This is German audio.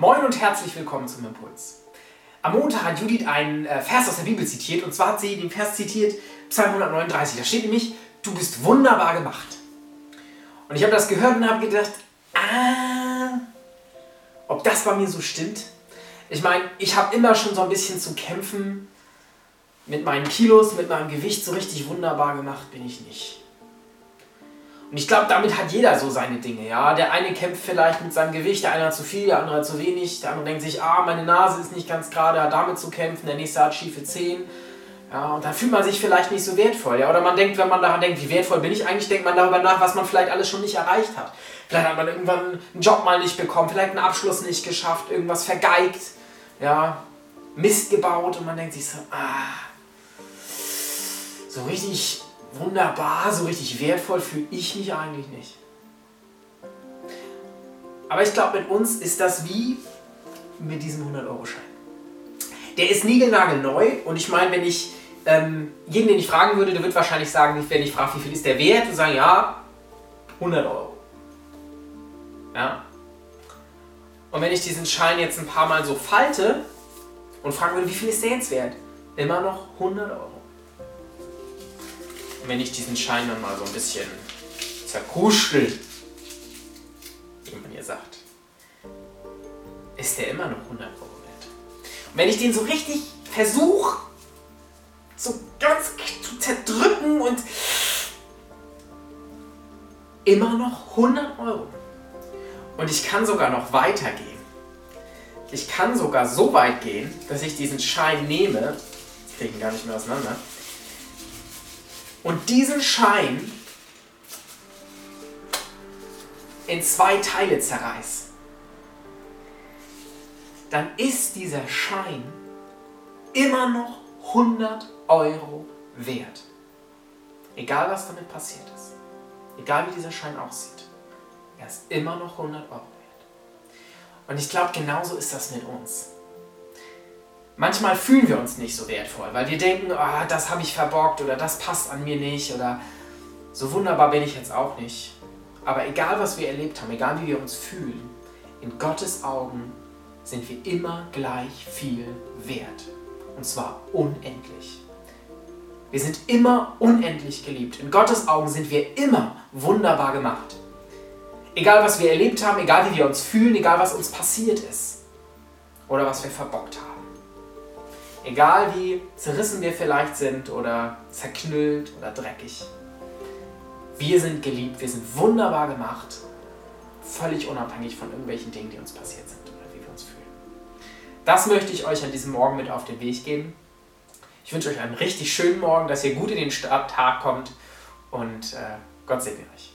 Moin und herzlich willkommen zum Impuls. Am Montag hat Judith einen äh, Vers aus der Bibel zitiert und zwar hat sie den Vers zitiert, Psalm 139. Da steht nämlich, du bist wunderbar gemacht. Und ich habe das gehört und habe gedacht, ah, ob das bei mir so stimmt. Ich meine, ich habe immer schon so ein bisschen zu kämpfen mit meinen Kilos, mit meinem Gewicht. So richtig wunderbar gemacht bin ich nicht. Und ich glaube, damit hat jeder so seine Dinge. Ja? Der eine kämpft vielleicht mit seinem Gewicht, der eine hat zu viel, der andere hat zu wenig. Der andere denkt sich, ah, meine Nase ist nicht ganz gerade, hat damit zu kämpfen. Der nächste hat schiefe Zehen. Ja, und dann fühlt man sich vielleicht nicht so wertvoll. Ja? Oder man denkt, wenn man daran denkt, wie wertvoll bin ich eigentlich, denkt man darüber nach, was man vielleicht alles schon nicht erreicht hat. Vielleicht hat man irgendwann einen Job mal nicht bekommen, vielleicht einen Abschluss nicht geschafft, irgendwas vergeigt, ja, Mist gebaut und man denkt sich so, ah, so richtig wunderbar, so richtig wertvoll fühle ich mich eigentlich nicht. Aber ich glaube, mit uns ist das wie mit diesem 100-Euro-Schein. Der ist niegelnagelneu und ich meine, wenn ich ähm, jeden, den ich fragen würde, der wird wahrscheinlich sagen, wenn ich frage, wie viel ist der wert, und sagen, ja, 100 Euro. Ja. Und wenn ich diesen Schein jetzt ein paar Mal so falte und fragen würde, wie viel ist der jetzt wert? Immer noch 100 Euro. Und wenn ich diesen Schein dann mal so ein bisschen zerkuschel, wie man hier sagt, ist der immer noch 100 Euro wert. Und wenn ich den so richtig versuche, so ganz zu zerdrücken und immer noch 100 Euro. Und ich kann sogar noch weitergehen. Ich kann sogar so weit gehen, dass ich diesen Schein nehme, ich kriege ihn gar nicht mehr auseinander, und diesen Schein in zwei Teile zerreiß, dann ist dieser Schein immer noch 100 Euro wert. Egal was damit passiert ist. Egal wie dieser Schein aussieht. Er ist immer noch 100 Euro wert. Und ich glaube, genauso ist das mit uns. Manchmal fühlen wir uns nicht so wertvoll, weil wir denken, oh, das habe ich verbockt oder das passt an mir nicht oder so wunderbar bin ich jetzt auch nicht. Aber egal, was wir erlebt haben, egal wie wir uns fühlen, in Gottes Augen sind wir immer gleich viel wert. Und zwar unendlich. Wir sind immer unendlich geliebt. In Gottes Augen sind wir immer wunderbar gemacht. Egal, was wir erlebt haben, egal, wie wir uns fühlen, egal, was uns passiert ist oder was wir verbockt haben. Egal wie zerrissen wir vielleicht sind oder zerknüllt oder dreckig. Wir sind geliebt, wir sind wunderbar gemacht, völlig unabhängig von irgendwelchen Dingen, die uns passiert sind oder wie wir uns fühlen. Das möchte ich euch an diesem Morgen mit auf den Weg geben. Ich wünsche euch einen richtig schönen Morgen, dass ihr gut in den Starttag kommt und äh, Gott segne euch.